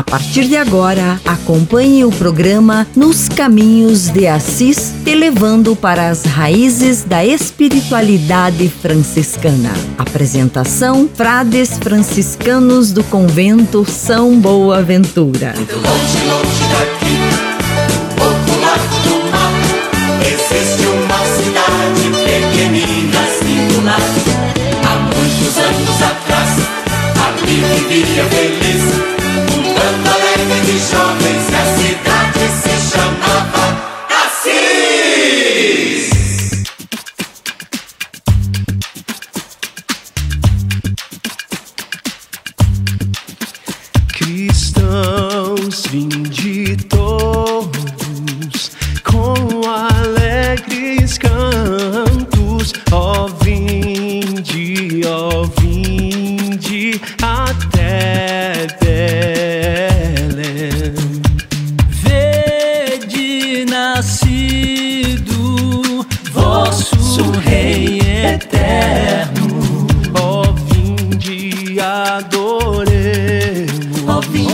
A partir de agora, acompanhe o programa Nos Caminhos de Assis, te levando para as raízes da espiritualidade franciscana. Apresentação: Frades franciscanos do convento São Boaventura. Longe, longe daqui, do mar, existe uma cidade pequenina, singular. Há muitos anos atrás, vivia feliz, alegre de jovens,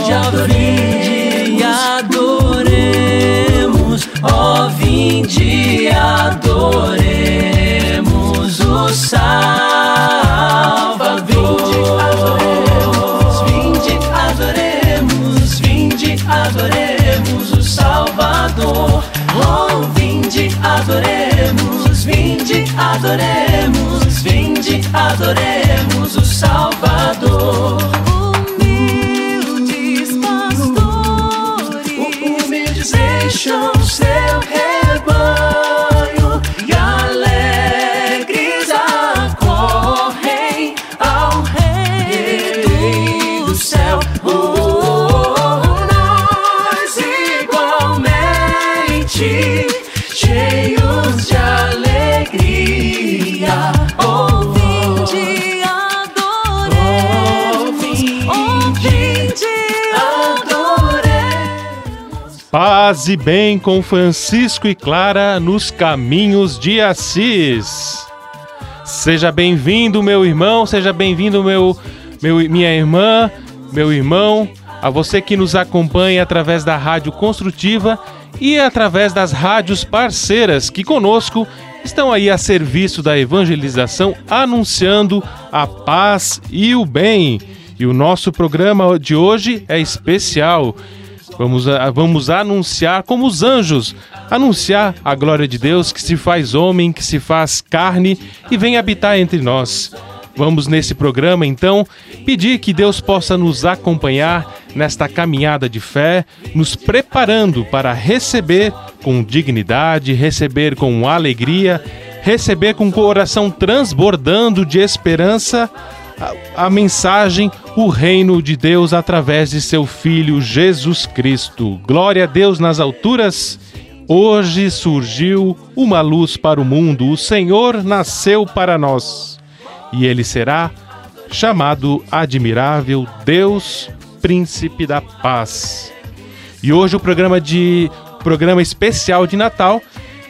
Vinde adoremos, ó vinde adoremos o Salvador. Vinde adoremos, vinde adoremos o Salvador. Oh, vinde adoremos, vinde adoremos, vinde adoremos o Salvador. Paz e bem com Francisco e Clara nos caminhos de Assis. Seja bem-vindo, meu irmão, seja bem-vindo, meu, meu, minha irmã, meu irmão, a você que nos acompanha através da Rádio Construtiva e através das rádios parceiras que conosco estão aí a serviço da evangelização, anunciando a paz e o bem. E o nosso programa de hoje é especial. Vamos, vamos anunciar como os anjos, anunciar a glória de Deus que se faz homem, que se faz carne e vem habitar entre nós. Vamos nesse programa então pedir que Deus possa nos acompanhar nesta caminhada de fé, nos preparando para receber com dignidade, receber com alegria, receber com o coração transbordando de esperança a, a mensagem, o reino de Deus através de seu Filho Jesus Cristo. Glória a Deus nas alturas. Hoje surgiu uma luz para o mundo, o Senhor nasceu para nós e ele será chamado Admirável Deus, Príncipe da Paz. E hoje o programa de programa especial de Natal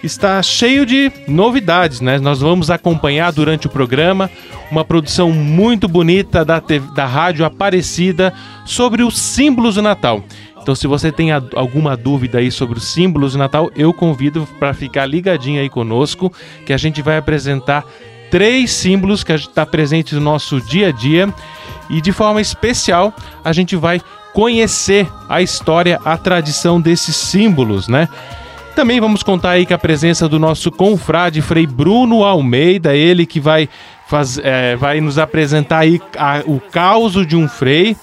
está cheio de novidades, né? Nós vamos acompanhar durante o programa uma produção muito bonita da, TV da Rádio Aparecida sobre os símbolos do Natal. Então, se você tem alguma dúvida aí sobre os símbolos do Natal, eu convido para ficar ligadinho aí conosco, que a gente vai apresentar três símbolos que está presente no nosso dia a dia e de forma especial a gente vai conhecer a história, a tradição desses símbolos, né? Também vamos contar aí com a presença do nosso confrade Frei Bruno Almeida, ele que vai, faz, é, vai nos apresentar aí a- o caos de um frei,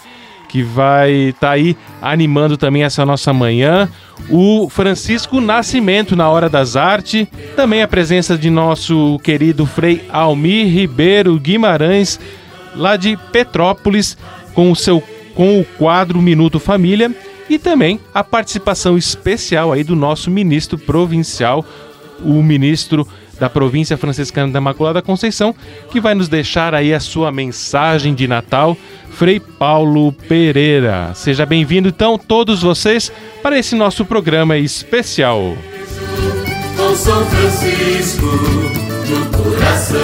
que vai estar aí animando também essa nossa manhã. O Francisco Nascimento na Hora das Artes. Também a presença de nosso querido Frei Almir Ribeiro Guimarães, lá de Petrópolis, com o seu com o quadro Minuto Família e também a participação especial aí do nosso ministro provincial, o ministro da província franciscana da Imaculada Conceição, que vai nos deixar aí a sua mensagem de Natal, Frei Paulo Pereira. Seja bem-vindo então todos vocês para esse nosso programa especial. São Francisco no coração,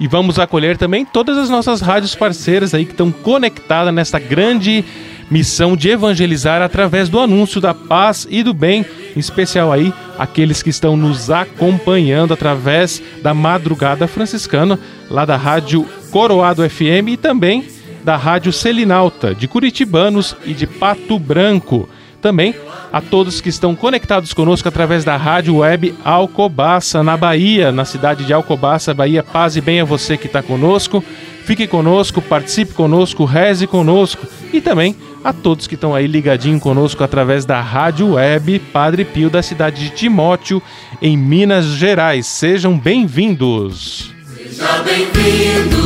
e vamos acolher também todas as nossas rádios parceiras aí que estão conectadas nesta grande missão de evangelizar através do anúncio da paz e do bem, em especial aí aqueles que estão nos acompanhando através da madrugada franciscana, lá da Rádio Coroado FM e também da Rádio Selinalta, de Curitibanos e de Pato Branco. Também a todos que estão conectados conosco através da rádio web Alcobaça, na Bahia, na cidade de Alcobaça, Bahia. Paz e bem a você que está conosco. Fique conosco, participe conosco, reze conosco e também a todos que estão aí ligadinho conosco através da rádio web Padre Pio da cidade de Timóteo, em Minas Gerais. Sejam bem-vindos. Seja bem-vindo,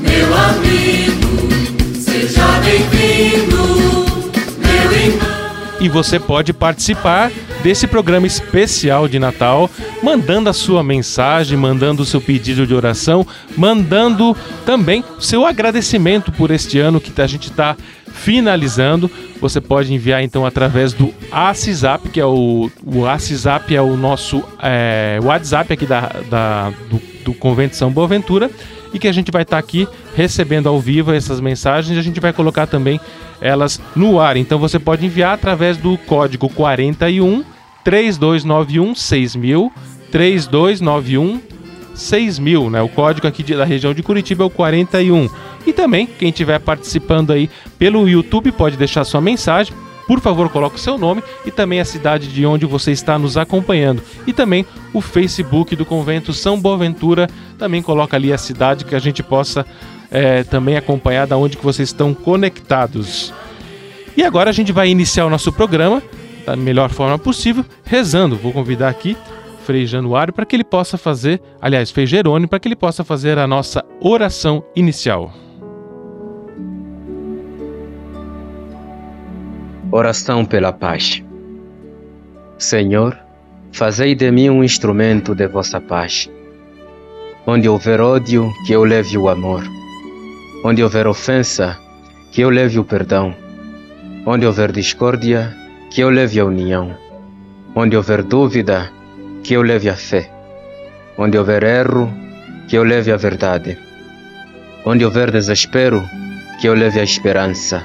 meu amigo. E você pode participar desse programa especial de Natal, mandando a sua mensagem, mandando o seu pedido de oração, mandando também o seu agradecimento por este ano que a gente está finalizando. Você pode enviar então através do ACISAP, que é o, o ACISAP é o nosso é, WhatsApp aqui da, da do, do Convento São Boaventura e que a gente vai estar tá aqui recebendo ao vivo essas mensagens e a gente vai colocar também elas no ar. Então você pode enviar através do código 41 3291 6000 3291 6000, né? O código aqui da região de Curitiba é o 41. E também, quem estiver participando aí pelo YouTube pode deixar sua mensagem. Por favor, coloque o seu nome e também a cidade de onde você está nos acompanhando. E também o Facebook do Convento São Boaventura. Também coloca ali a cidade que a gente possa é, também acompanhar da onde que vocês estão conectados. E agora a gente vai iniciar o nosso programa da melhor forma possível, rezando. Vou convidar aqui Frei Januário para que ele possa fazer, aliás, Frei Jerônimo, para que ele possa fazer a nossa oração inicial. Oração pela paz. Senhor, fazei de mim um instrumento de vossa paz. Onde houver ódio, que eu leve o amor. Onde houver ofensa, que eu leve o perdão. Onde houver discórdia, que eu leve a união. Onde houver dúvida, que eu leve a fé. Onde houver erro, que eu leve a verdade. Onde houver desespero, que eu leve a esperança.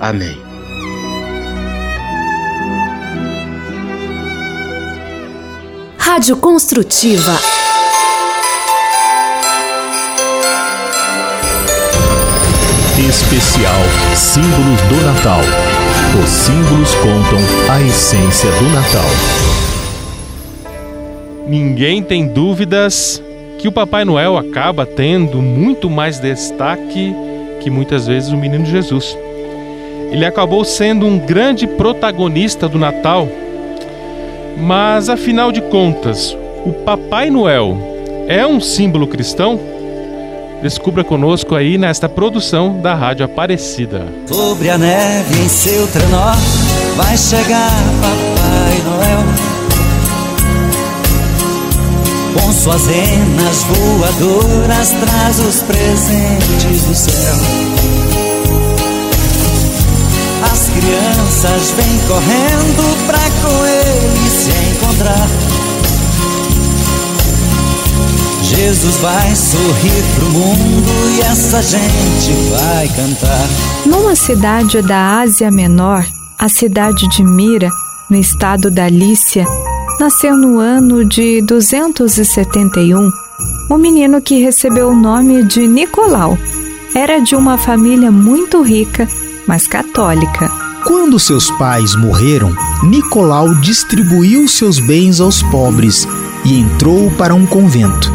Amém. Rádio Construtiva Especial Símbolos do Natal. Os símbolos contam a essência do Natal. Ninguém tem dúvidas que o Papai Noel acaba tendo muito mais destaque que muitas vezes o Menino Jesus. Ele acabou sendo um grande protagonista do Natal, mas afinal de contas, o Papai Noel é um símbolo cristão? Descubra conosco aí nesta produção da Rádio Aparecida. Sobre a neve em seu trenó vai chegar Papai Noel. Com suas renas voadoras traz os presentes do céu. As crianças vêm correndo pra com ele se encontrar. Jesus vai sorrir pro mundo e essa gente vai cantar. Numa cidade da Ásia Menor, a cidade de Mira, no estado da Lícia, nasceu no ano de 271 um menino que recebeu o nome de Nicolau. Era de uma família muito rica, mas católica. Quando seus pais morreram, Nicolau distribuiu seus bens aos pobres e entrou para um convento.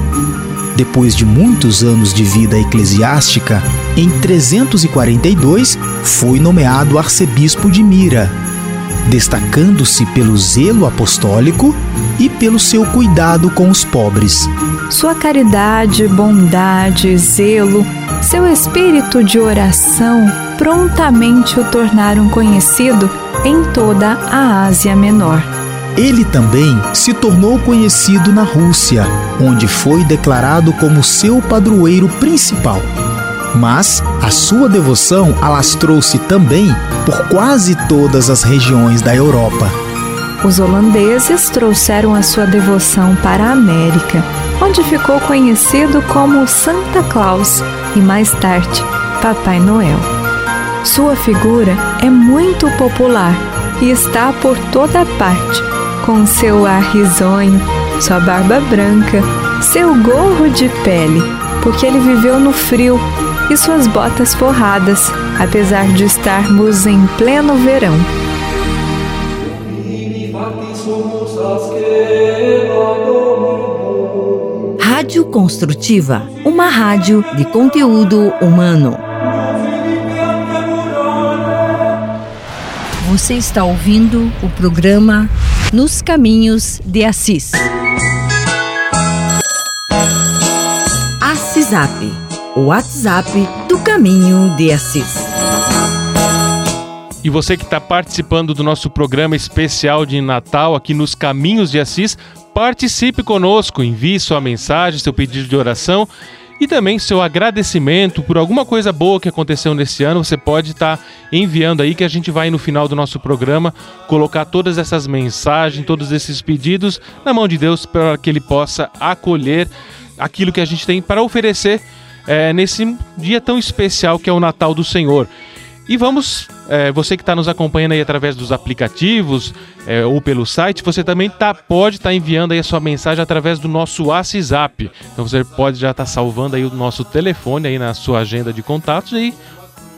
Depois de muitos anos de vida eclesiástica, em 342 foi nomeado arcebispo de Mira. destacando-se pelo zelo apostólico e pelo seu cuidado com os pobres. Sua caridade, bondade, zelo, seu espírito de oração prontamente o tornaram conhecido em toda a Ásia Menor. Ele também se tornou conhecido na Rússia, onde foi declarado como seu padroeiro principal. Mas a sua devoção alastrou-se também por quase todas as regiões da Europa. Os holandeses trouxeram a sua devoção para a América, onde ficou conhecido como Santa Claus e mais tarde Papai Noel. Sua figura é muito popular e está por toda parte, com seu ar risonho, sua barba branca, seu gorro de pele, porque ele viveu no frio e suas botas forradas, apesar de estarmos em pleno verão. Rádio Construtiva, uma rádio de conteúdo humano. Você está ouvindo o programa Nos Caminhos de Assis. Assisap o WhatsApp do Caminho de Assis. E você que está participando do nosso programa especial de Natal aqui nos Caminhos de Assis, participe conosco, envie sua mensagem, seu pedido de oração e também seu agradecimento por alguma coisa boa que aconteceu nesse ano. Você pode estar tá enviando aí que a gente vai no final do nosso programa colocar todas essas mensagens, todos esses pedidos na mão de Deus para que Ele possa acolher aquilo que a gente tem para oferecer é, nesse dia tão especial que é o Natal do Senhor. E vamos, é, você que está nos acompanhando aí através dos aplicativos é, ou pelo site, você também tá, pode estar tá enviando aí a sua mensagem através do nosso WhatsApp. Então você pode já estar tá salvando aí o nosso telefone aí na sua agenda de contatos e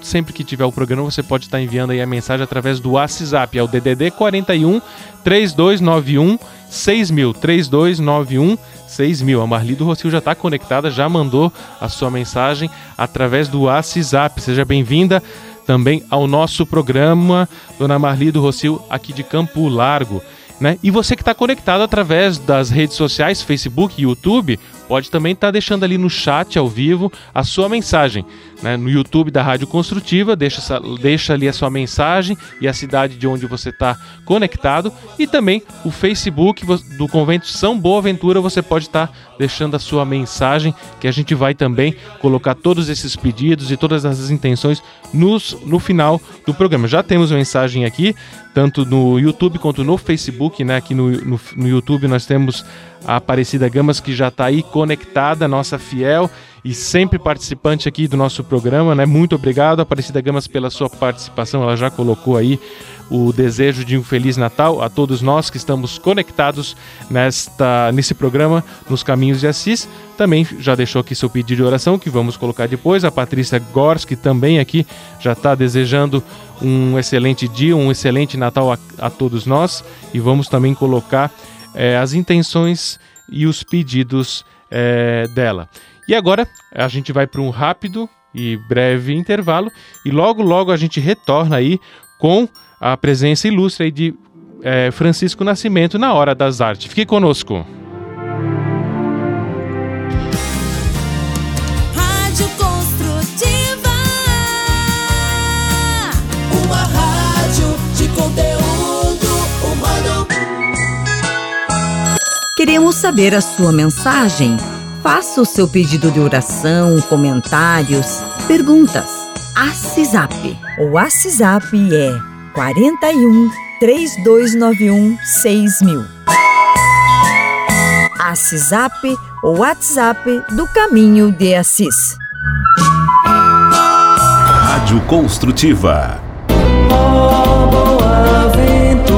sempre que tiver o programa você pode estar tá enviando aí a mensagem através do WhatsApp, é o DDD 41 3291 6000 3291 6000. A Marli do Rocio já está conectada, já mandou a sua mensagem através do WhatsApp. Seja bem-vinda também ao nosso programa, Dona Marli do Rocio, aqui de Campo Largo. Né? E você que está conectado através das redes sociais, Facebook e YouTube, pode também estar tá deixando ali no chat ao vivo a sua mensagem. Né? No YouTube da Rádio Construtiva, deixa, deixa ali a sua mensagem e a cidade de onde você está conectado. E também o Facebook do Convento São Boaventura, você pode estar tá deixando a sua mensagem, que a gente vai também colocar todos esses pedidos e todas as intenções nos, no final do programa. Já temos mensagem aqui, tanto no YouTube quanto no Facebook. Né? Aqui no, no, no YouTube nós temos a Aparecida Gamas, que já está aí conectada, nossa fiel e sempre participante aqui do nosso programa, né? Muito obrigado, Aparecida Gamas, pela sua participação. Ela já colocou aí o desejo de um feliz Natal a todos nós que estamos conectados nesta nesse programa nos Caminhos de Assis. Também já deixou aqui seu pedido de oração que vamos colocar depois. A Patrícia Gorski também aqui já está desejando um excelente dia, um excelente Natal a, a todos nós e vamos também colocar é, as intenções e os pedidos é, dela. E agora a gente vai para um rápido e breve intervalo e logo logo a gente retorna aí com a presença ilustre de é, Francisco Nascimento na Hora das Artes. Fique conosco. Queremos saber a sua mensagem. Faça o seu pedido de oração, comentários, perguntas. ACISAP. O WhatsApp é 41 3291 6000. ACISAP, o WhatsApp do Caminho de Assis. Rádio Construtiva. Oh, boa ventura.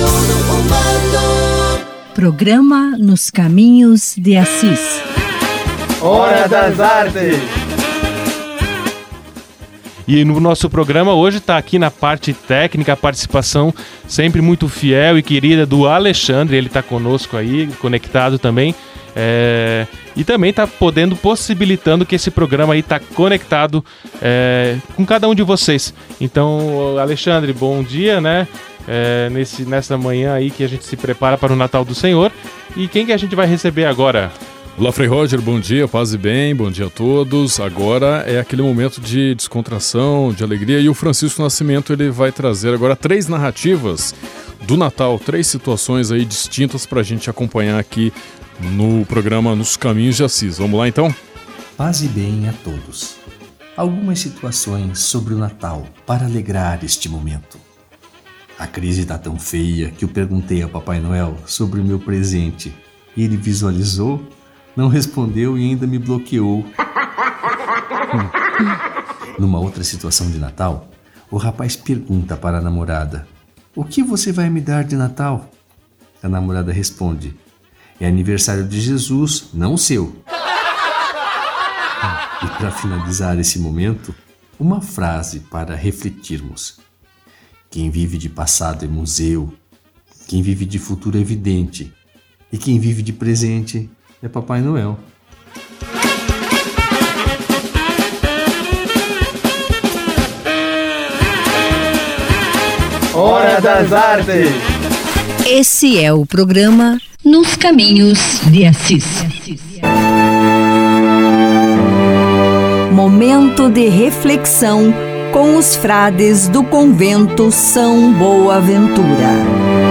Conteúdo humano. Programa Nos Caminhos de Assis. Hora das Artes. E no nosso programa hoje está aqui na parte técnica a participação sempre muito fiel e querida do Alexandre. Ele está conosco aí, conectado também. É, e também está podendo, possibilitando que esse programa aí está conectado é, com cada um de vocês. Então, Alexandre, bom dia, né? É, nesse, nessa manhã aí que a gente se prepara para o Natal do Senhor. E quem que a gente vai receber agora? Olá, Frei Roger, bom dia, paz e bem, bom dia a todos. Agora é aquele momento de descontração, de alegria, e o Francisco Nascimento ele vai trazer agora três narrativas do Natal, três situações aí distintas para a gente acompanhar aqui no programa Nos Caminhos de Assis. Vamos lá então? Paz e bem a todos. Algumas situações sobre o Natal para alegrar este momento. A crise está tão feia que eu perguntei ao Papai Noel sobre o meu presente e ele visualizou não respondeu e ainda me bloqueou. Numa outra situação de Natal, o rapaz pergunta para a namorada: O que você vai me dar de Natal? A namorada responde: É aniversário de Jesus, não seu. E para finalizar esse momento, uma frase para refletirmos: Quem vive de passado é museu, quem vive de futuro é evidente, e quem vive de presente é Papai Noel. Hora das Artes. Esse é o programa Nos Caminhos de Assis. Momento de reflexão com os frades do convento São Boaventura.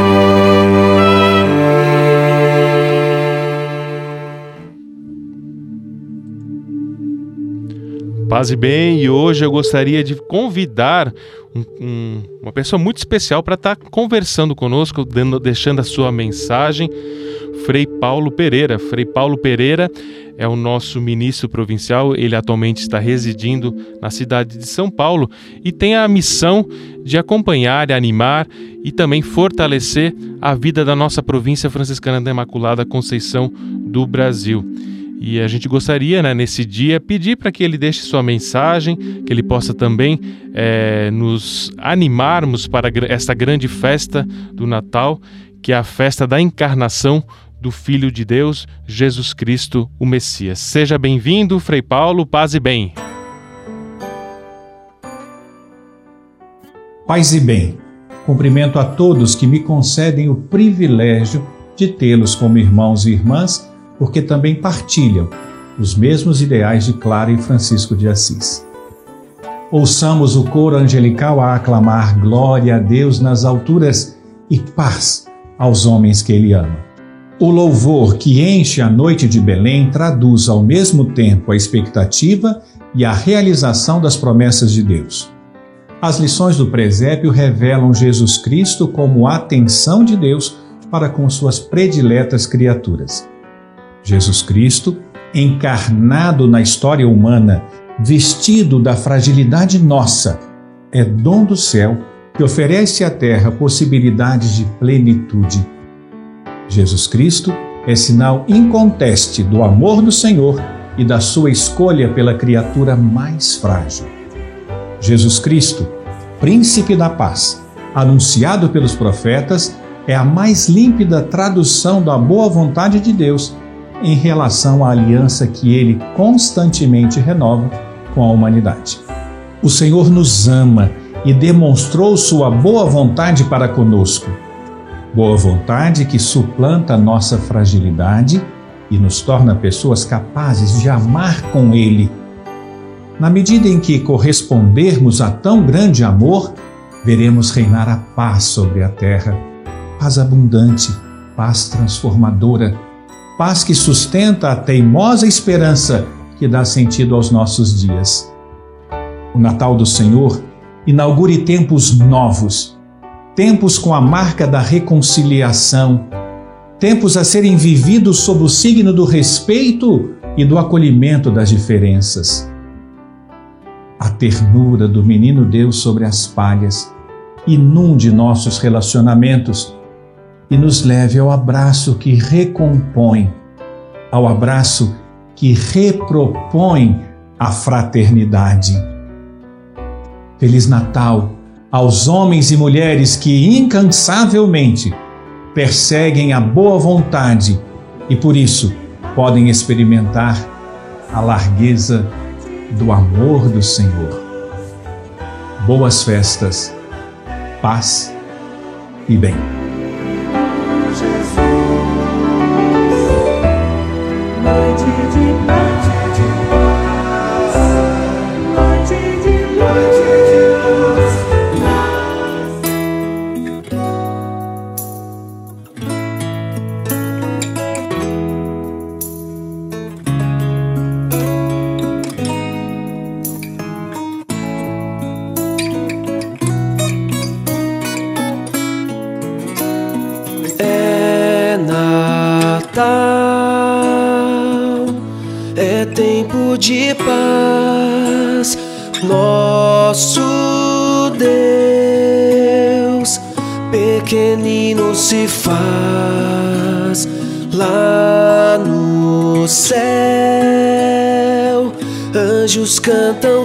Paz e bem, e hoje eu gostaria de convidar um, um, uma pessoa muito especial para estar tá conversando conosco, dando, deixando a sua mensagem. Frei Paulo Pereira. Frei Paulo Pereira é o nosso ministro provincial, ele atualmente está residindo na cidade de São Paulo e tem a missão de acompanhar, animar e também fortalecer a vida da nossa província franciscana da Imaculada Conceição do Brasil. E a gente gostaria, né, nesse dia, pedir para que ele deixe sua mensagem, que ele possa também é, nos animarmos para esta grande festa do Natal, que é a festa da encarnação do Filho de Deus, Jesus Cristo, o Messias. Seja bem-vindo, Frei Paulo, paz e bem. Paz e bem. Cumprimento a todos que me concedem o privilégio de tê-los como irmãos e irmãs porque também partilham os mesmos ideais de Clara e Francisco de Assis. Ouçamos o coro angelical a aclamar glória a Deus nas alturas e paz aos homens que Ele ama. O louvor que enche a noite de Belém traduz ao mesmo tempo a expectativa e a realização das promessas de Deus. As lições do presépio revelam Jesus Cristo como a atenção de Deus para com suas prediletas criaturas. Jesus Cristo, encarnado na história humana, vestido da fragilidade nossa, é dom do céu que oferece à terra possibilidades de plenitude. Jesus Cristo é sinal inconteste do amor do Senhor e da sua escolha pela criatura mais frágil. Jesus Cristo, Príncipe da Paz, anunciado pelos profetas, é a mais límpida tradução da boa vontade de Deus em relação à aliança que ele constantemente renova com a humanidade. O Senhor nos ama e demonstrou sua boa vontade para conosco. Boa vontade que suplanta nossa fragilidade e nos torna pessoas capazes de amar com Ele na medida em que correspondermos a tão grande amor, veremos reinar a paz sobre a terra, paz abundante, paz transformadora, paz que sustenta a teimosa esperança que dá sentido aos nossos dias. O Natal do Senhor inaugure tempos novos, tempos com a marca da reconciliação, tempos a serem vividos sob o signo do respeito e do acolhimento das diferenças a ternura do menino Deus sobre as palhas, inunde nossos relacionamentos e nos leve ao abraço que recompõe, ao abraço que repropõe a fraternidade. Feliz Natal aos homens e mulheres que incansavelmente perseguem a boa vontade e por isso podem experimentar a largueza do amor do Senhor. Boas festas, paz e bem. Anjos cantam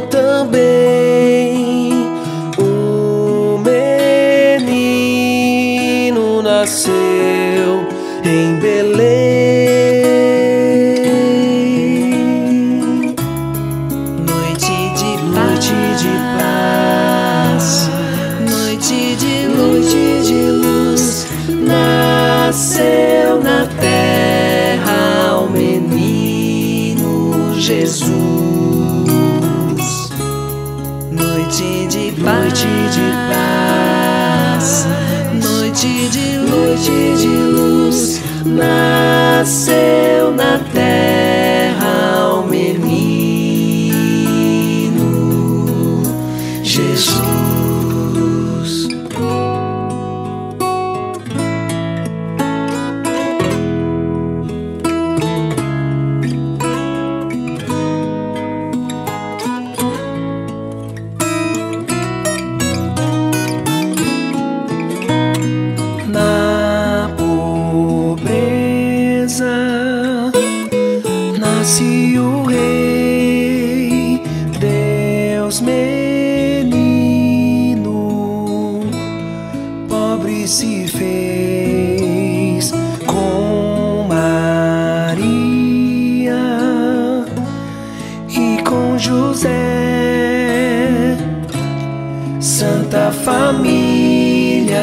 Santa Família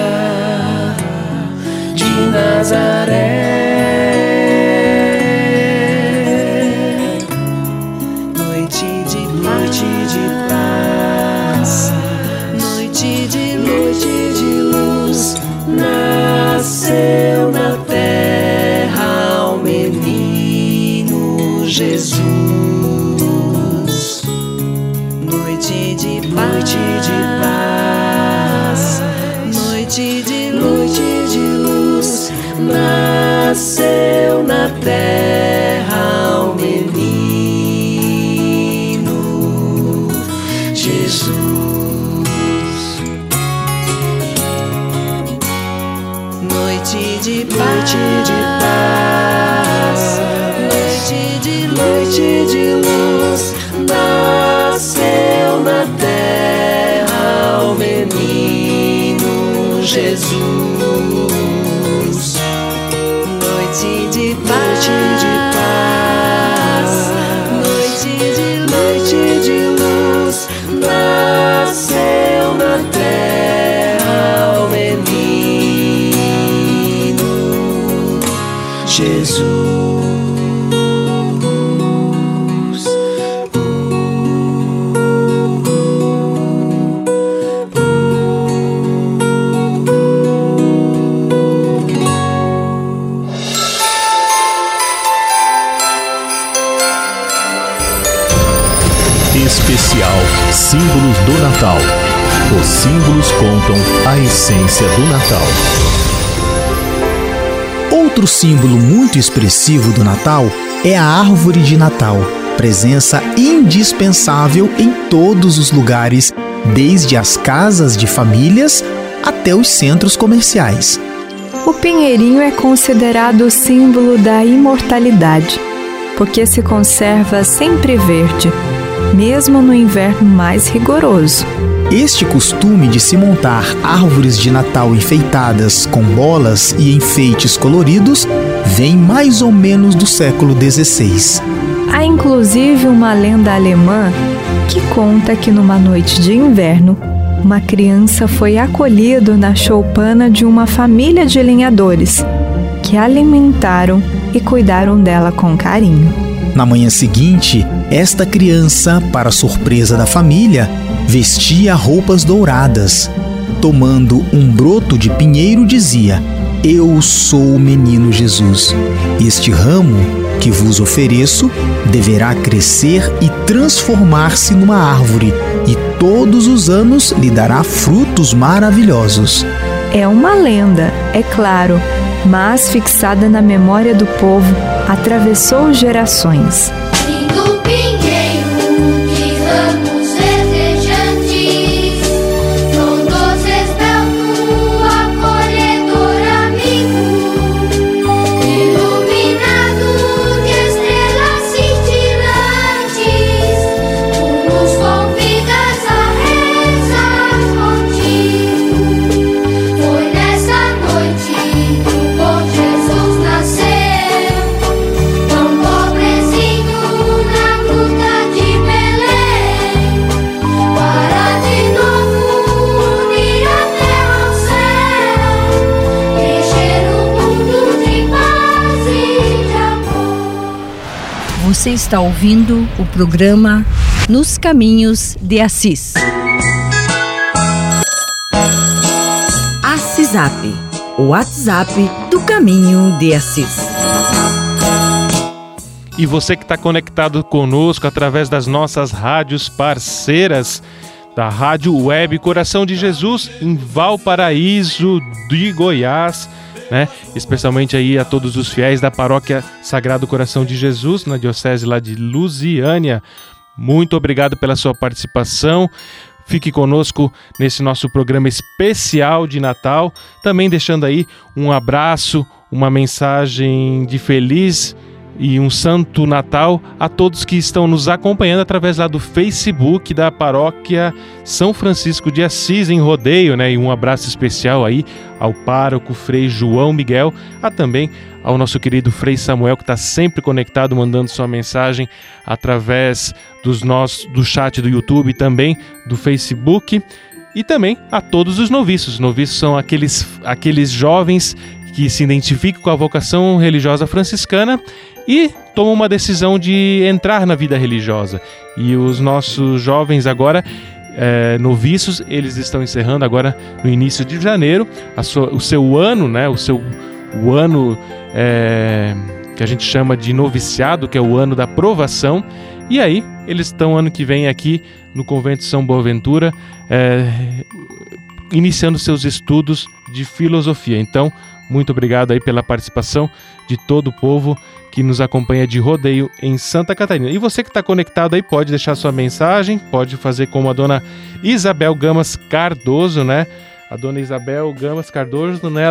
de Nazaré. Jesus. Noite de Natal. Os símbolos contam a essência do Natal. Outro símbolo muito expressivo do Natal é a árvore de Natal, presença indispensável em todos os lugares, desde as casas de famílias até os centros comerciais. O pinheirinho é considerado o símbolo da imortalidade, porque se conserva sempre verde, mesmo no inverno mais rigoroso. Este costume de se montar árvores de Natal enfeitadas com bolas e enfeites coloridos vem mais ou menos do século XVI. Há inclusive uma lenda alemã que conta que numa noite de inverno, uma criança foi acolhida na choupana de uma família de lenhadores, que alimentaram e cuidaram dela com carinho. Na manhã seguinte, esta criança, para surpresa da família, vestia roupas douradas. Tomando um broto de pinheiro, dizia: Eu sou o menino Jesus. Este ramo que vos ofereço deverá crescer e transformar-se numa árvore, e todos os anos lhe dará frutos maravilhosos. É uma lenda, é claro, mas fixada na memória do povo, atravessou gerações. Está ouvindo o programa Nos Caminhos de Assis. Assisap, o WhatsApp do Caminho de Assis. E você que está conectado conosco através das nossas rádios parceiras da Rádio Web Coração de Jesus em Valparaíso de Goiás, né? Especialmente aí a todos os fiéis da Paróquia Sagrado Coração de Jesus na diocese lá de Lusiânia. Muito obrigado pela sua participação. Fique conosco nesse nosso programa especial de Natal, também deixando aí um abraço, uma mensagem de feliz e um santo Natal a todos que estão nos acompanhando através lá do Facebook da Paróquia São Francisco de Assis em Rodeio, né? E um abraço especial aí ao pároco Frei João Miguel, a também ao nosso querido Frei Samuel que está sempre conectado, mandando sua mensagem através dos nossos do chat do YouTube e também do Facebook. E também a todos os noviços. Noviços são aqueles, aqueles jovens que se identificam com a vocação religiosa franciscana e tomam uma decisão de entrar na vida religiosa. E os nossos jovens agora, é, noviços, eles estão encerrando agora no início de janeiro sua, o seu ano, né? O seu o ano é, que a gente chama de noviciado, que é o ano da provação. E aí, eles estão ano que vem aqui no Convento São Boaventura, é, iniciando seus estudos de filosofia. Então, muito obrigado aí pela participação de todo o povo que nos acompanha de rodeio em Santa Catarina. E você que está conectado aí pode deixar sua mensagem, pode fazer como a dona Isabel Gamas Cardoso, né? A dona Isabel Gamas Cardoso, né,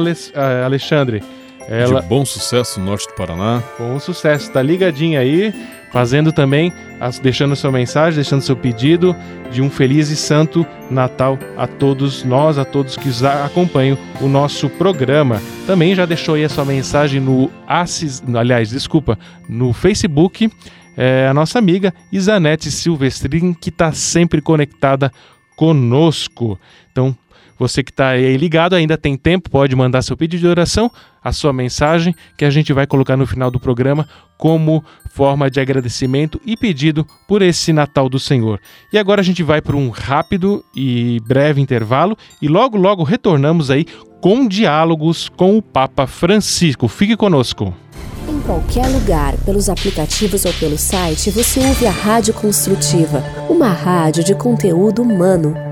Alexandre? Ela De bom sucesso no norte do Paraná. com sucesso, tá ligadinha aí, fazendo também, as- deixando sua mensagem, deixando seu pedido de um feliz e santo Natal a todos nós, a todos que acompanham o nosso programa. Também já deixou aí a sua mensagem no Assis, aliás, desculpa, no Facebook, é, a nossa amiga Isanete Silvestrin, que está sempre conectada conosco. Então, você que está aí ligado, ainda tem tempo, pode mandar seu pedido de oração, a sua mensagem, que a gente vai colocar no final do programa como forma de agradecimento e pedido por esse Natal do Senhor. E agora a gente vai para um rápido e breve intervalo e logo, logo retornamos aí com diálogos com o Papa Francisco. Fique conosco. Em qualquer lugar, pelos aplicativos ou pelo site, você ouve a Rádio Construtiva, uma rádio de conteúdo humano.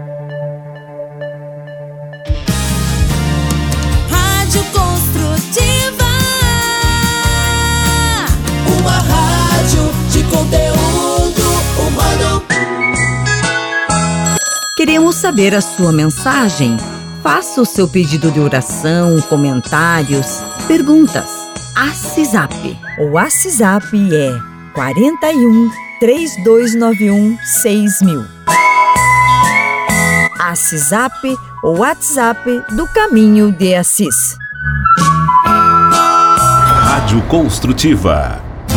Saber a sua mensagem. Faça o seu pedido de oração, comentários, perguntas. ACISAP. O ACISAP é 41 3291 6000. ACISAP, o WhatsApp do Caminho de Assis. Rádio Construtiva.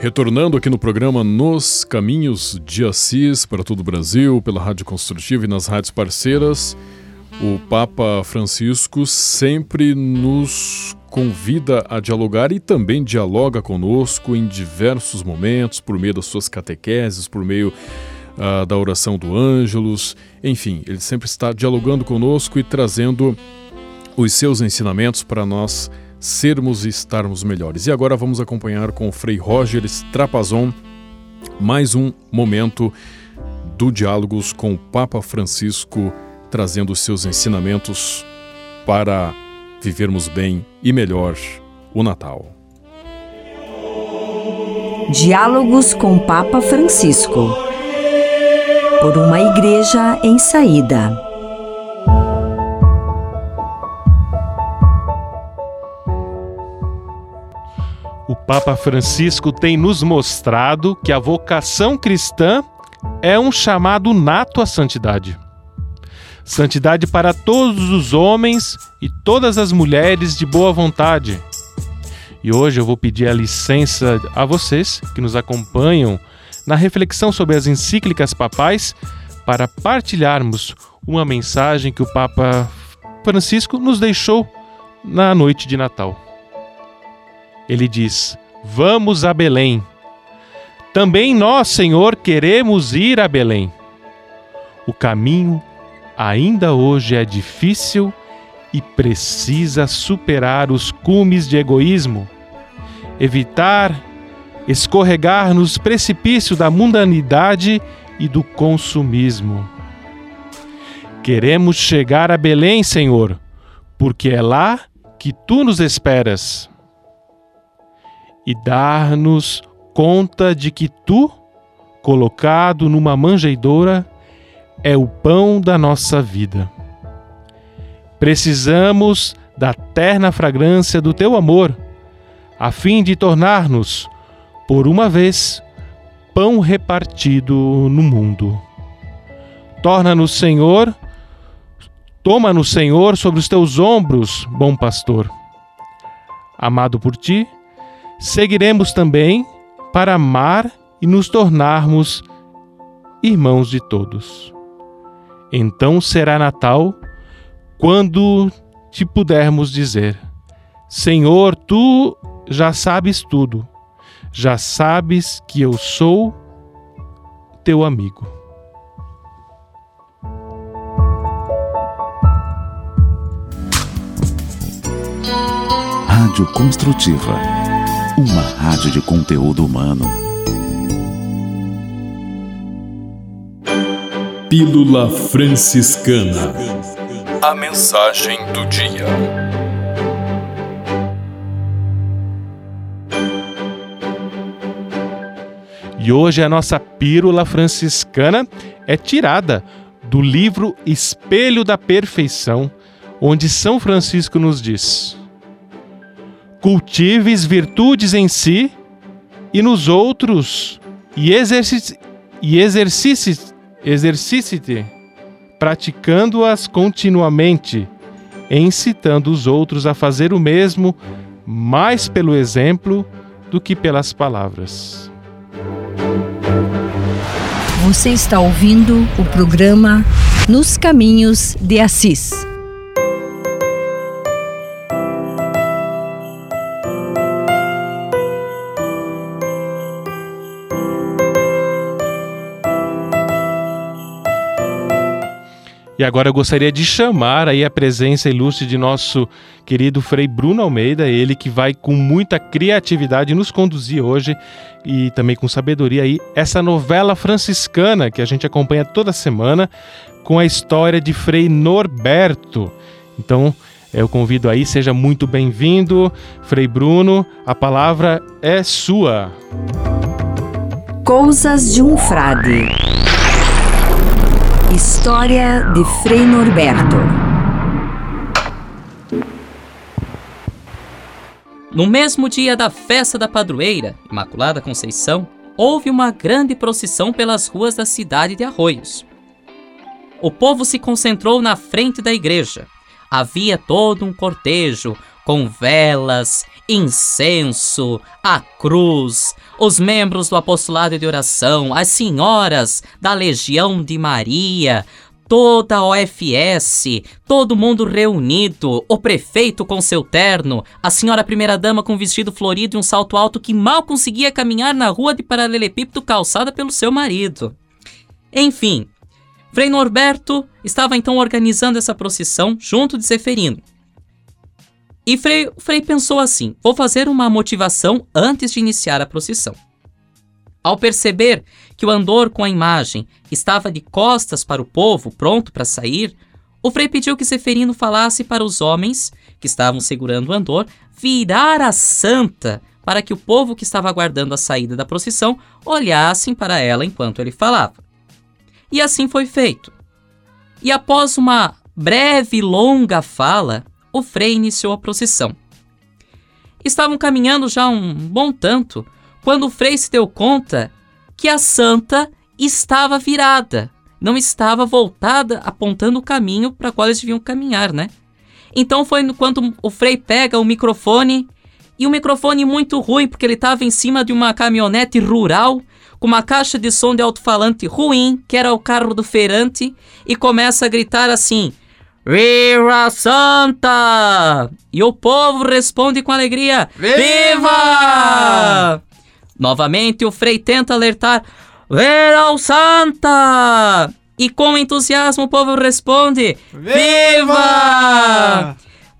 Retornando aqui no programa Nos Caminhos de Assis para todo o Brasil, pela Rádio Construtiva e nas rádios parceiras, o Papa Francisco sempre nos convida a dialogar e também dialoga conosco em diversos momentos, por meio das suas catequeses, por meio ah, da oração do Ângelus, enfim, ele sempre está dialogando conosco e trazendo os seus ensinamentos para nós sermos e estarmos melhores. E agora vamos acompanhar com o Frei Roger Strapazon mais um momento do Diálogos com o Papa Francisco, trazendo seus ensinamentos para vivermos bem e melhor o Natal. Diálogos com Papa Francisco. Por uma igreja em saída. Papa Francisco tem nos mostrado que a vocação cristã é um chamado nato à santidade. Santidade para todos os homens e todas as mulheres de boa vontade. E hoje eu vou pedir a licença a vocês que nos acompanham na reflexão sobre as encíclicas papais para partilharmos uma mensagem que o Papa Francisco nos deixou na noite de Natal. Ele diz: Vamos a Belém. Também nós, Senhor, queremos ir a Belém. O caminho ainda hoje é difícil e precisa superar os cumes de egoísmo, evitar escorregar nos precipícios da mundanidade e do consumismo. Queremos chegar a Belém, Senhor, porque é lá que tu nos esperas. E dar-nos conta de que tu, colocado numa manjedoura, é o pão da nossa vida. Precisamos da terna fragrância do teu amor, a fim de tornar-nos, por uma vez, pão repartido no mundo. Torna-nos, Senhor, toma-nos, Senhor, sobre os teus ombros, bom pastor. Amado por ti, seguiremos também para amar e nos tornarmos irmãos de todos. Então será Natal quando te pudermos dizer: Senhor, tu já sabes tudo. Já sabes que eu sou teu amigo. Rádio Construtiva. Uma rádio de conteúdo humano. Pílula Franciscana. A mensagem do dia. E hoje a nossa pílula franciscana é tirada do livro Espelho da Perfeição, onde São Francisco nos diz: Cultives virtudes em si e nos outros, e exercice e exercice exercice-te praticando-as continuamente, incitando os outros a fazer o mesmo, mais pelo exemplo do que pelas palavras. Você está ouvindo o programa Nos Caminhos de Assis. E agora eu gostaria de chamar aí a presença ilustre de nosso querido Frei Bruno Almeida, ele que vai com muita criatividade nos conduzir hoje e também com sabedoria aí essa novela franciscana que a gente acompanha toda semana com a história de Frei Norberto. Então, eu convido aí, seja muito bem-vindo, Frei Bruno, a palavra é sua. Coisas de um Frade. História de Frei Norberto. No mesmo dia da festa da padroeira, Imaculada Conceição, houve uma grande procissão pelas ruas da cidade de Arroios. O povo se concentrou na frente da igreja. Havia todo um cortejo com velas, incenso, a cruz, os membros do apostolado de oração, as senhoras da Legião de Maria, toda a OFS, todo mundo reunido, o prefeito com seu terno, a senhora primeira-dama com vestido florido e um salto alto que mal conseguia caminhar na rua de paralelepípedo calçada pelo seu marido. Enfim, Frei Norberto estava então organizando essa procissão junto de Zeferino. E Frei, Frei pensou assim: vou fazer uma motivação antes de iniciar a procissão. Ao perceber que o andor com a imagem estava de costas para o povo, pronto para sair, o Frei pediu que Zeferino falasse para os homens que estavam segurando o andor virar a santa para que o povo que estava aguardando a saída da procissão olhassem para ela enquanto ele falava. E assim foi feito. E após uma breve e longa fala, o Frei iniciou a procissão. Estavam caminhando já um bom tanto quando o Frei se deu conta que a santa estava virada, não estava voltada apontando o caminho para qual eles deviam caminhar, né? Então foi quando o Frei pega o microfone e um microfone muito ruim porque ele estava em cima de uma caminhonete rural com uma caixa de som de alto-falante ruim, que era o carro do feirante, e começa a gritar assim: Viva Santa! E o povo responde com alegria: Viva! Novamente o Frei tenta alertar: Viva Santa! E com entusiasmo o povo responde: Viva!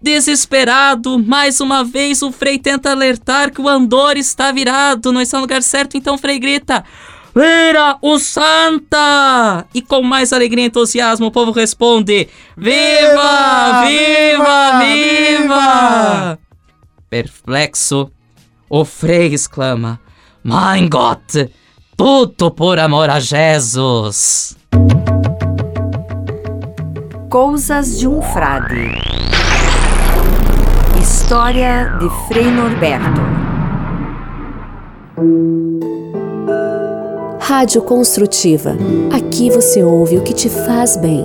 Desesperado, mais uma vez o Frei tenta alertar que o andor está virado, não está no lugar certo, então o Frei grita: Vira o Santa! E com mais alegria e entusiasmo o povo responde: Viva! Viva! Viva! Perplexo, o Frei exclama: Mein Gott! Tudo por amor a Jesus! Coisas de um Frade. História de Frei Norberto. Rádio Construtiva. Aqui você ouve o que te faz bem.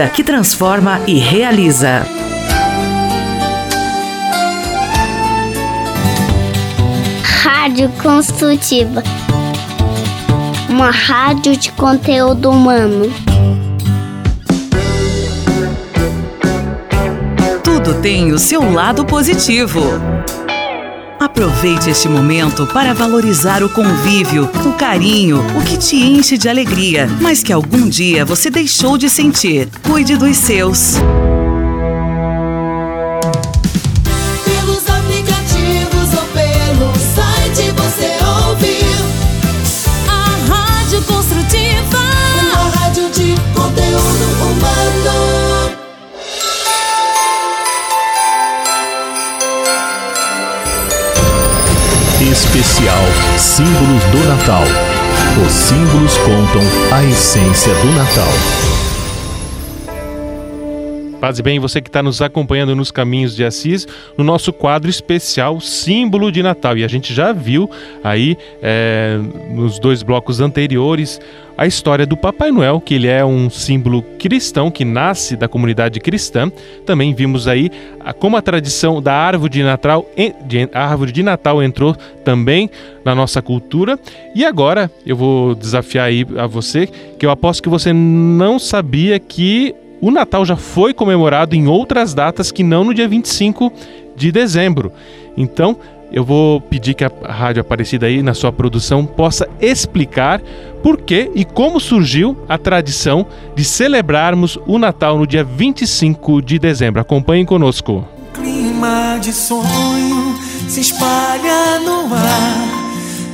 que transforma e realiza. Rádio Construtiva. Uma rádio de conteúdo humano. Tudo tem o seu lado positivo. Aproveite este momento para valorizar o convívio, o carinho, o que te enche de alegria, mas que algum dia você deixou de sentir. Cuide dos seus. Símbolos do Natal. Os símbolos contam a essência do Natal. Paz e bem, você que está nos acompanhando nos caminhos de Assis, no nosso quadro especial Símbolo de Natal. E a gente já viu aí é, nos dois blocos anteriores a história do Papai Noel, que ele é um símbolo cristão que nasce da comunidade cristã. Também vimos aí como a tradição da árvore de Natal, de- árvore de Natal entrou também na nossa cultura. E agora eu vou desafiar aí a você, que eu aposto que você não sabia que o Natal já foi comemorado em outras datas que não no dia 25 de dezembro. Então, eu vou pedir que a Rádio Aparecida aí na sua produção possa explicar por que e como surgiu a tradição de celebrarmos o Natal no dia 25 de dezembro. Acompanhem conosco. clima de sonho se espalha no ar.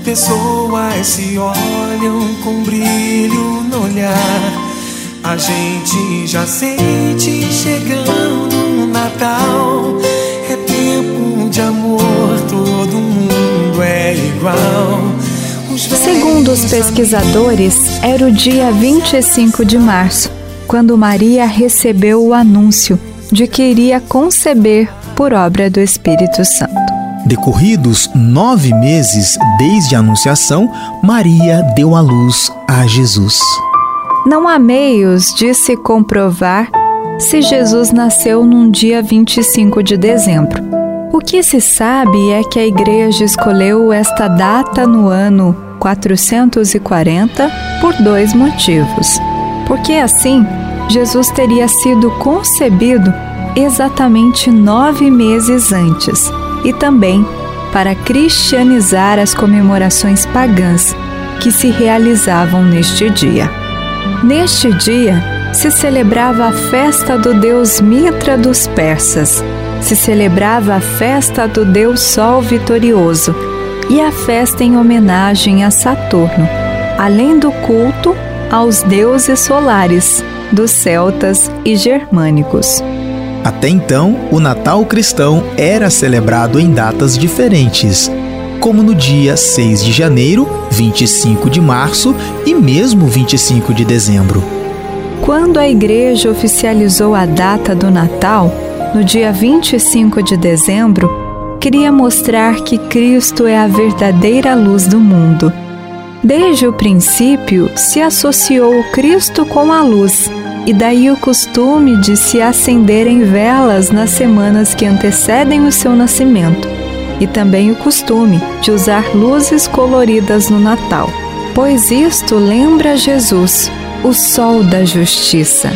Pessoas se olham com brilho no olhar. A gente já sente chegando o Natal. É tempo de amor, todo mundo é igual. Os Segundo os pesquisadores, era o dia 25 de março, quando Maria recebeu o anúncio de que iria conceber por obra do Espírito Santo. Decorridos nove meses desde a Anunciação, Maria deu à luz a Jesus. Não há meios de se comprovar se Jesus nasceu num dia 25 de dezembro. O que se sabe é que a Igreja escolheu esta data no ano 440 por dois motivos. Porque assim, Jesus teria sido concebido exatamente nove meses antes, e também para cristianizar as comemorações pagãs que se realizavam neste dia. Neste dia se celebrava a festa do deus Mitra dos persas, se celebrava a festa do deus Sol vitorioso e a festa em homenagem a Saturno, além do culto aos deuses solares dos celtas e germânicos. Até então, o Natal cristão era celebrado em datas diferentes, como no dia 6 de janeiro, 25 de março e mesmo 25 de dezembro. Quando a Igreja oficializou a data do Natal, no dia 25 de dezembro, queria mostrar que Cristo é a verdadeira luz do mundo. Desde o princípio, se associou Cristo com a luz, e daí o costume de se acenderem velas nas semanas que antecedem o seu nascimento, e também o costume de usar luzes coloridas no Natal, pois isto lembra Jesus, o sol da justiça.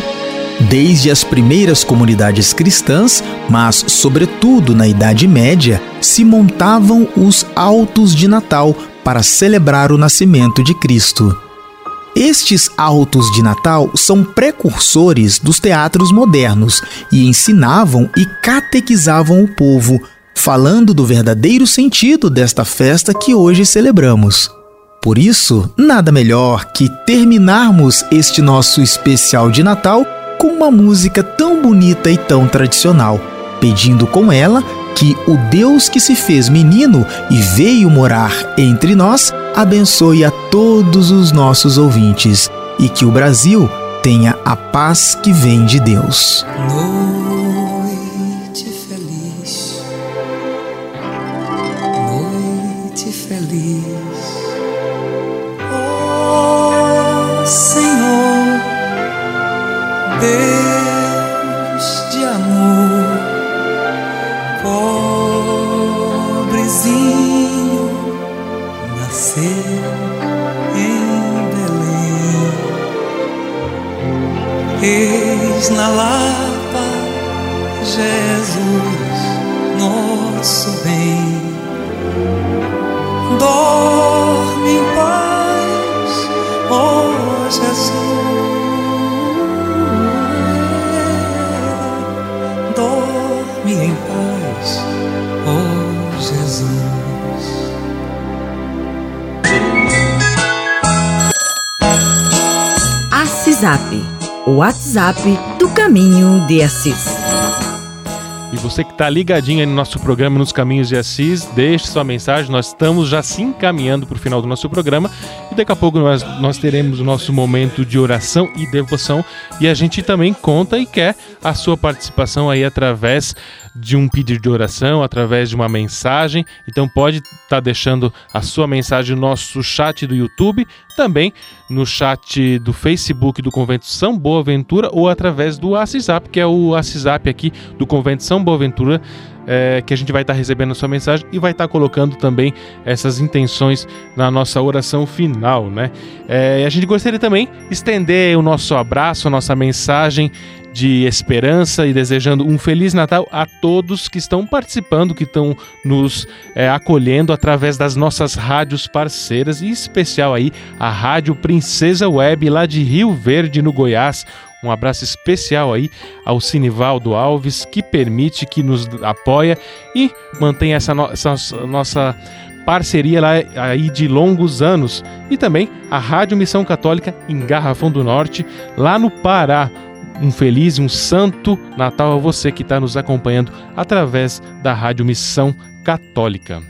Desde as primeiras comunidades cristãs, mas sobretudo na Idade Média, se montavam os autos de Natal para celebrar o nascimento de Cristo. Estes autos de Natal são precursores dos teatros modernos e ensinavam e catequizavam o povo, falando do verdadeiro sentido desta festa que hoje celebramos. Por isso, nada melhor que terminarmos este nosso especial de Natal com uma música tão bonita e tão tradicional, pedindo com ela que o Deus que se fez menino e veio morar entre nós abençoe a todos os nossos ouvintes e que o Brasil tenha a paz que vem de Deus. Senhor, Deus de amor, pobrezinho nasceu em Belém. Eis na Lapa Jesus, nosso bem. Dorme em paz, ó Assisap, o WhatsApp do Caminho de Assis. E você que está ligadinho no nosso programa Nos Caminhos de Assis, deixe sua mensagem. Nós estamos já se encaminhando para o final do nosso programa e daqui a pouco nós, nós teremos o nosso momento de oração e devoção. E a gente também conta e quer a sua participação aí através de um pedido de oração, através de uma mensagem. Então pode estar tá deixando a sua mensagem no nosso chat do YouTube, também no chat do Facebook do Convento São Boaventura ou através do WhatsApp, que é o WhatsApp aqui do Convento São Boaventura. É, que a gente vai estar tá recebendo a sua mensagem e vai estar tá colocando também essas intenções na nossa oração final, né? É, a gente gostaria também de estender o nosso abraço, a nossa mensagem de esperança e desejando um feliz Natal a todos que estão participando, que estão nos é, acolhendo através das nossas rádios parceiras, e em especial aí a Rádio Princesa Web lá de Rio Verde, no Goiás. Um abraço especial aí ao Sinivaldo Alves, que permite, que nos apoia e mantém essa, no essa nossa parceria lá aí de longos anos. E também a Rádio Missão Católica em Garrafão do Norte, lá no Pará. Um feliz um santo Natal a você que está nos acompanhando através da Rádio Missão Católica.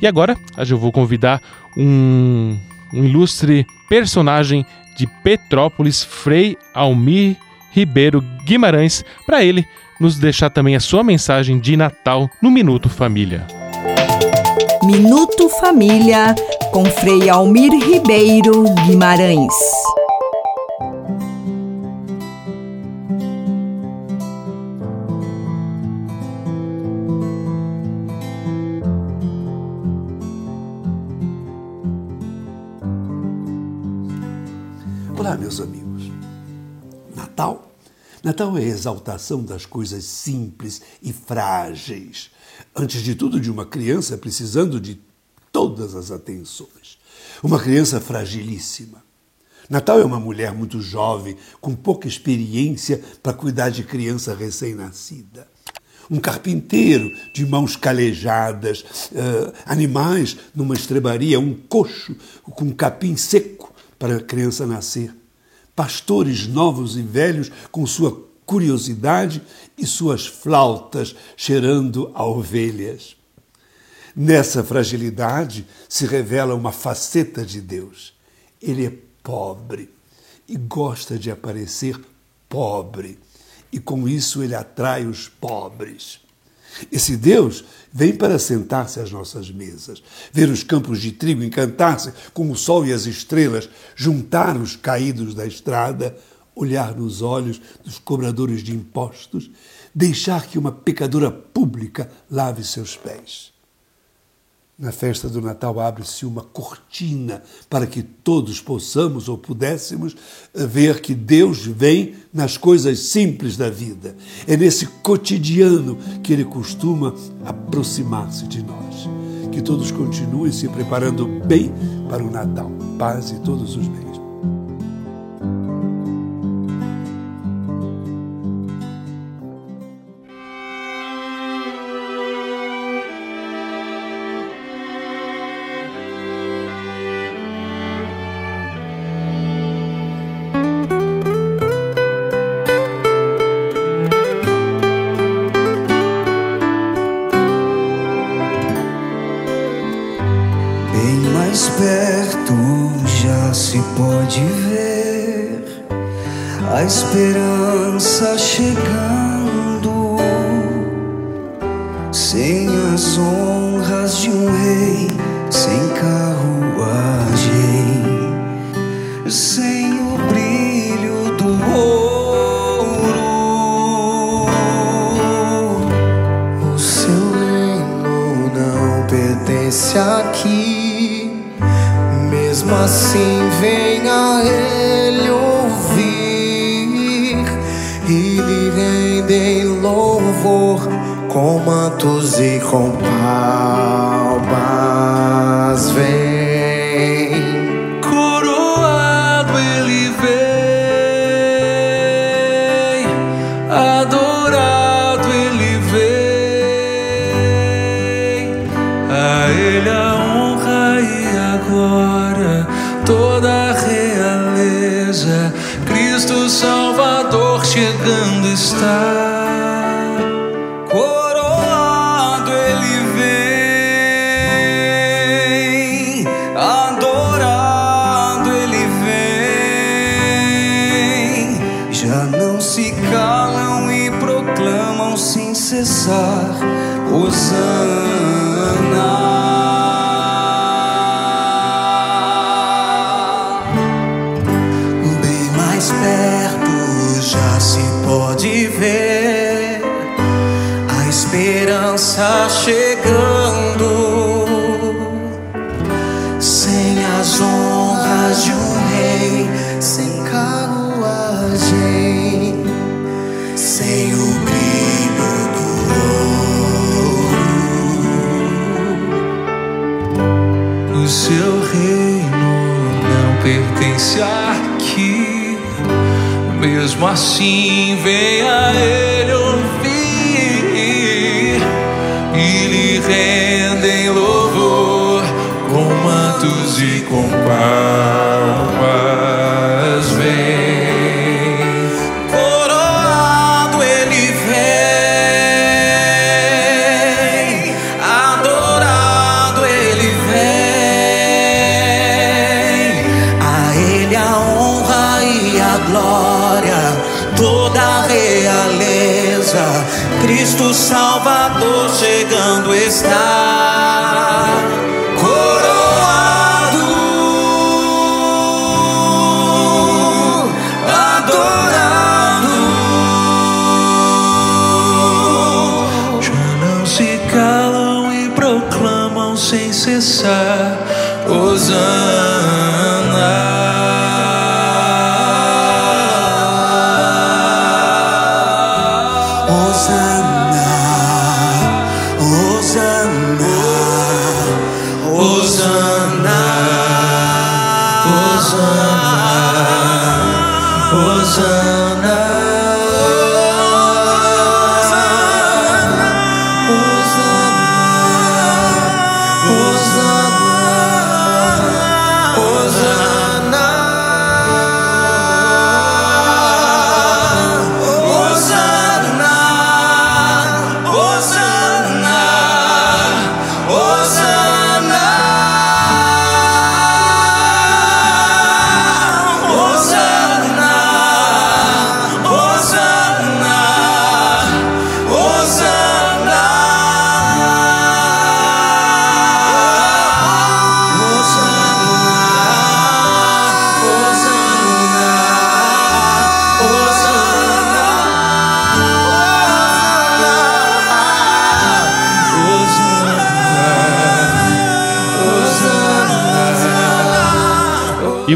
E agora eu vou convidar um, um ilustre personagem de Petrópolis, Frei Almir Ribeiro Guimarães, para ele nos deixar também a sua mensagem de Natal no Minuto Família. Minuto Família com Frei Almir Ribeiro Guimarães. Olá, meus amigos. Natal? Natal é a exaltação das coisas simples e frágeis. Antes de tudo, de uma criança precisando de todas as atenções. Uma criança fragilíssima. Natal é uma mulher muito jovem, com pouca experiência para cuidar de criança recém-nascida. Um carpinteiro de mãos calejadas, uh, animais numa estrebaria, um coxo com capim seco para a criança nascer. Pastores novos e velhos com sua curiosidade e suas flautas cheirando a ovelhas. Nessa fragilidade se revela uma faceta de Deus. Ele é pobre e gosta de aparecer pobre, e com isso ele atrai os pobres. Esse Deus vem para sentar-se às nossas mesas, ver os campos de trigo encantar-se com o sol e as estrelas, juntar os caídos da estrada, olhar nos olhos dos cobradores de impostos, deixar que uma pecadora pública lave seus pés. Na festa do Natal abre-se uma cortina para que todos possamos ou pudéssemos ver que Deus vem nas coisas simples da vida. É nesse cotidiano que Ele costuma aproximar-se de nós. Que todos continuem se preparando bem para o Natal. Paz e todos os bens.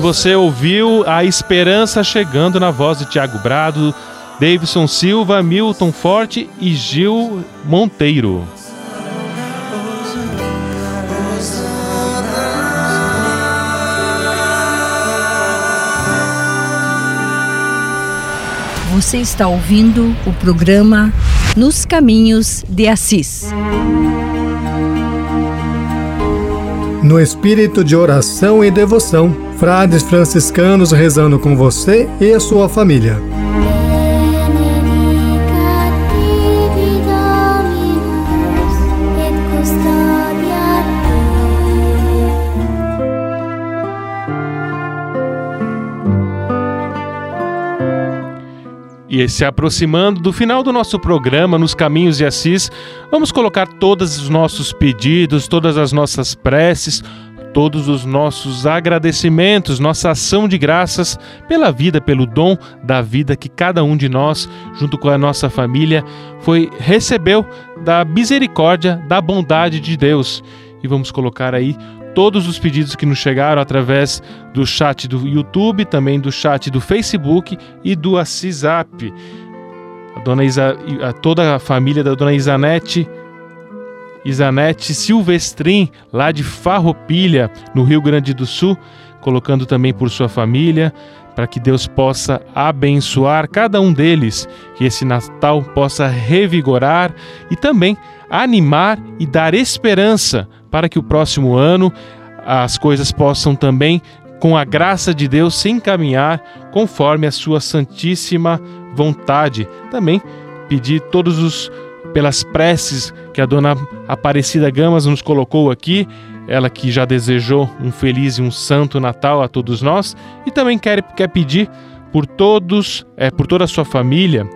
você ouviu a esperança chegando na voz de Tiago Brado, Davidson Silva, Milton Forte e Gil Monteiro. Você está ouvindo o programa Nos Caminhos de Assis. No espírito de oração e devoção frades franciscanos rezando com você e a sua família. E se aproximando do final do nosso programa nos Caminhos de Assis, vamos colocar todos os nossos pedidos, todas as nossas preces, todos os nossos agradecimentos, nossa ação de graças pela vida, pelo dom da vida que cada um de nós, junto com a nossa família, foi recebeu da misericórdia, da bondade de Deus. E vamos colocar aí todos os pedidos que nos chegaram através do chat do YouTube, também do chat do Facebook e do WhatsApp. A dona Isa, a toda a família da dona Isanete Isanete Silvestrin, lá de Farroupilha, no Rio Grande do Sul, colocando também por sua família, para que Deus possa abençoar cada um deles, que esse Natal possa revigorar e também animar e dar esperança para que o próximo ano as coisas possam também, com a graça de Deus, se encaminhar conforme a sua santíssima vontade. Também pedir todos os pelas preces que a dona Aparecida Gamas nos colocou aqui, ela que já desejou um feliz e um santo Natal a todos nós e também quer, quer pedir por todos, é, por toda a sua família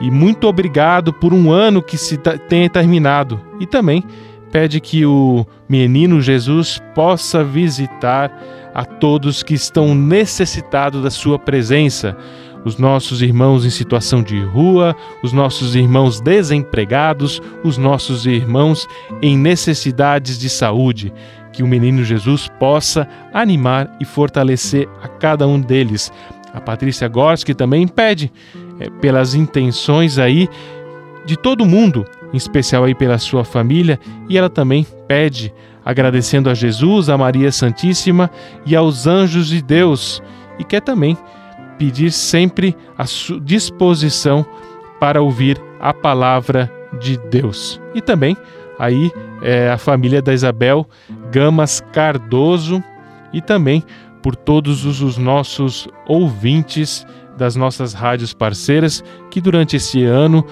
e muito obrigado por um ano que se tenha terminado. E também pede que o menino Jesus possa visitar a todos que estão necessitados da sua presença os nossos irmãos em situação de rua, os nossos irmãos desempregados, os nossos irmãos em necessidades de saúde. Que o menino Jesus possa animar e fortalecer a cada um deles. A Patrícia Gorski também pede é, pelas intenções aí de todo mundo, em especial aí pela sua família, e ela também pede, agradecendo a Jesus, a Maria Santíssima e aos anjos de Deus, e quer também pedir sempre a sua disposição para ouvir a palavra de Deus. E também aí é, a família da Isabel Gamas Cardoso e também por todos os nossos ouvintes das nossas rádios parceiras que durante esse ano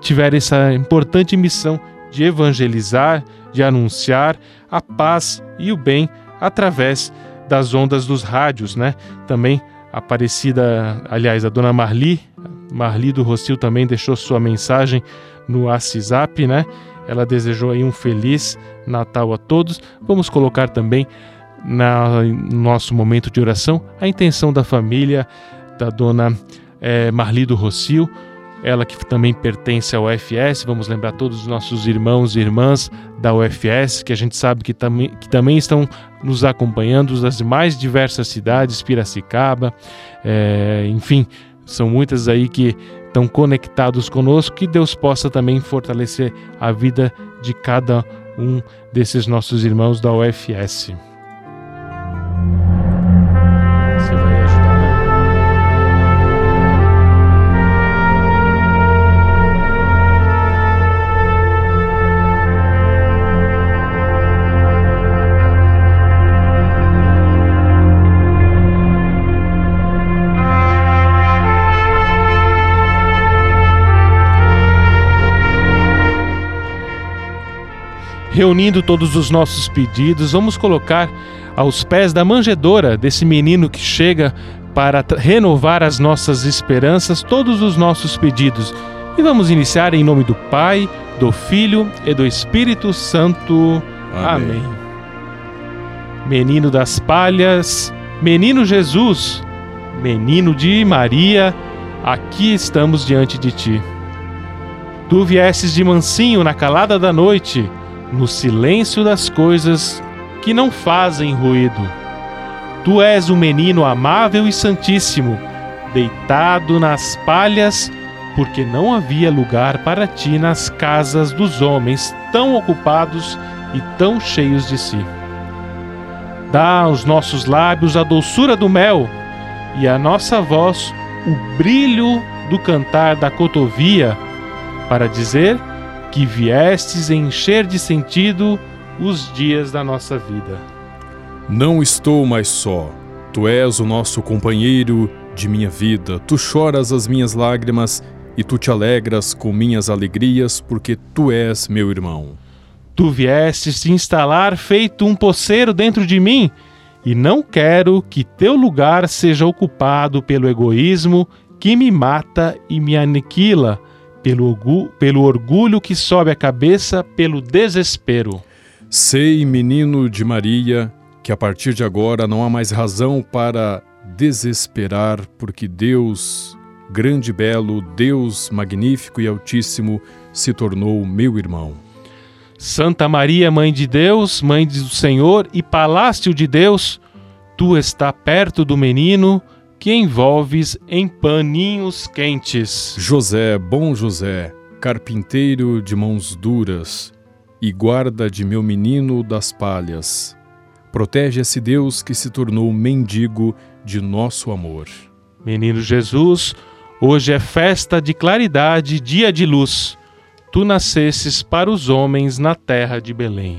tiveram essa importante missão de evangelizar, de anunciar a paz e o bem através das ondas dos rádios, né? Também Aparecida, aliás, a dona Marli, Marli do Rocio também deixou sua mensagem no WhatsApp, né? Ela desejou aí um feliz Natal a todos. Vamos colocar também na, no nosso momento de oração a intenção da família da dona é, Marli do Rocio, ela que também pertence ao UFS. Vamos lembrar todos os nossos irmãos e irmãs da UFS, que a gente sabe que, tam que também estão nos acompanhando das mais diversas cidades, Piracicaba, é, enfim, são muitas aí que estão conectados conosco. Que Deus possa também fortalecer a vida de cada um desses nossos irmãos da UFS. Reunindo todos os nossos pedidos, vamos colocar aos pés da manjedora desse menino que chega para renovar as nossas esperanças, todos os nossos pedidos. E vamos iniciar em nome do Pai, do Filho e do Espírito Santo. Amém. Amém. Menino das palhas, menino Jesus, menino de Maria, aqui estamos diante de ti. Tu viesses de mansinho na calada da noite, no silêncio das coisas que não fazem ruído. Tu és o menino amável e santíssimo, deitado nas palhas, porque não havia lugar para ti nas casas dos homens tão ocupados e tão cheios de si. Dá aos nossos lábios a doçura do mel e à nossa voz o brilho do cantar da cotovia, para dizer que viestes encher de sentido os dias da nossa vida. Não estou mais só. Tu és o nosso companheiro de minha vida. Tu choras as minhas lágrimas e tu te alegras com minhas alegrias, porque tu és meu irmão. Tu viestes se instalar feito um poceiro dentro de mim, e não quero que teu lugar seja ocupado pelo egoísmo que me mata e me aniquila, pelo, orgulho que sobe a cabeça, pelo desespero. Sei, menino de Maria, que a partir de agora não há mais razão para desesperar, porque Deus, grande e belo, Deus magnífico e altíssimo, se tornou meu irmão. Santa Maria, Mãe de Deus, Mãe do Senhor e Palácio de Deus, tu está perto do menino que envolves em paninhos quentes. José, bom José, carpinteiro de mãos duras, e guarda de meu menino das palhas. Protege esse Deus que se tornou mendigo de nosso amor. Menino Jesus, hoje é festa de claridade, dia de luz. Tu nascesses para os homens na terra de Belém.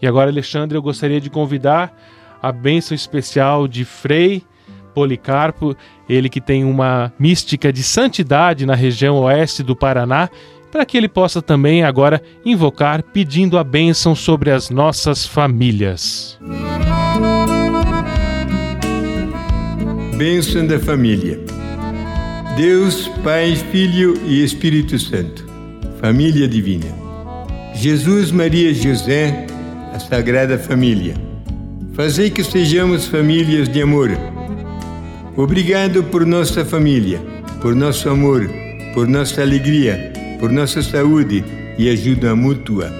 E agora, Alexandre, eu gostaria de convidar a bênção especial de Frei Policarpo, ele que tem uma mística de santidade na região oeste do Paraná, para que ele possa também agora invocar pedindo a bênção sobre as nossas famílias. Bênção da família. Deus, Pai, Filho e Espírito Santo. Família divina. Jesus, Maria José, a Sagrada Família. Fazei que sejamos famílias de amor. Obrigado por nossa família, por nosso amor, por nossa alegria, por nossa saúde e ajuda mútua.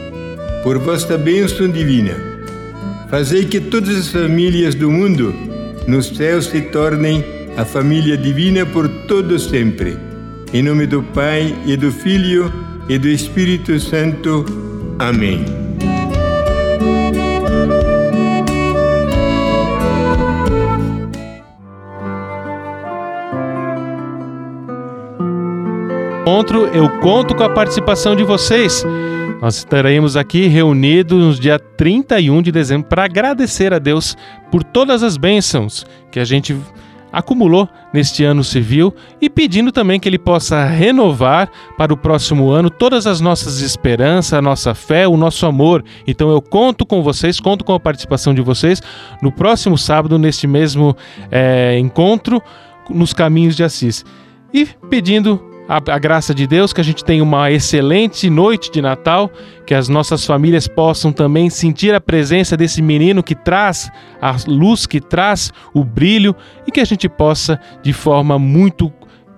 Por vossa bênção divina. Fazei que todas as famílias do mundo no céu se tornem a família divina por todo sempre. Em nome do Pai e do Filho e do Espírito Santo. Amém. Encontro, eu conto com a participação de vocês. Nós estaremos aqui reunidos no dia 31 de dezembro para agradecer a Deus por todas as bênçãos que a gente acumulou neste ano civil e pedindo também que ele possa renovar para o próximo ano todas as nossas esperanças, a nossa fé, o nosso amor. Então eu conto com vocês, conto com a participação de vocês no próximo sábado, neste mesmo é, encontro nos caminhos de Assis. E pedindo a, a, graça de Deus, que a gente tenha uma excelente noite de Natal, que as nossas famílias possam também sentir a presença desse menino que traz a luz, que traz o brilho e que a gente possa, de forma muito,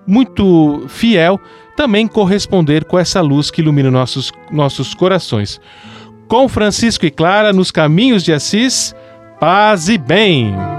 muito fiel, também corresponder com essa luz que ilumina nossos, nossos corações. Com Francisco e Clara nos caminhos de Assis, paz e bem.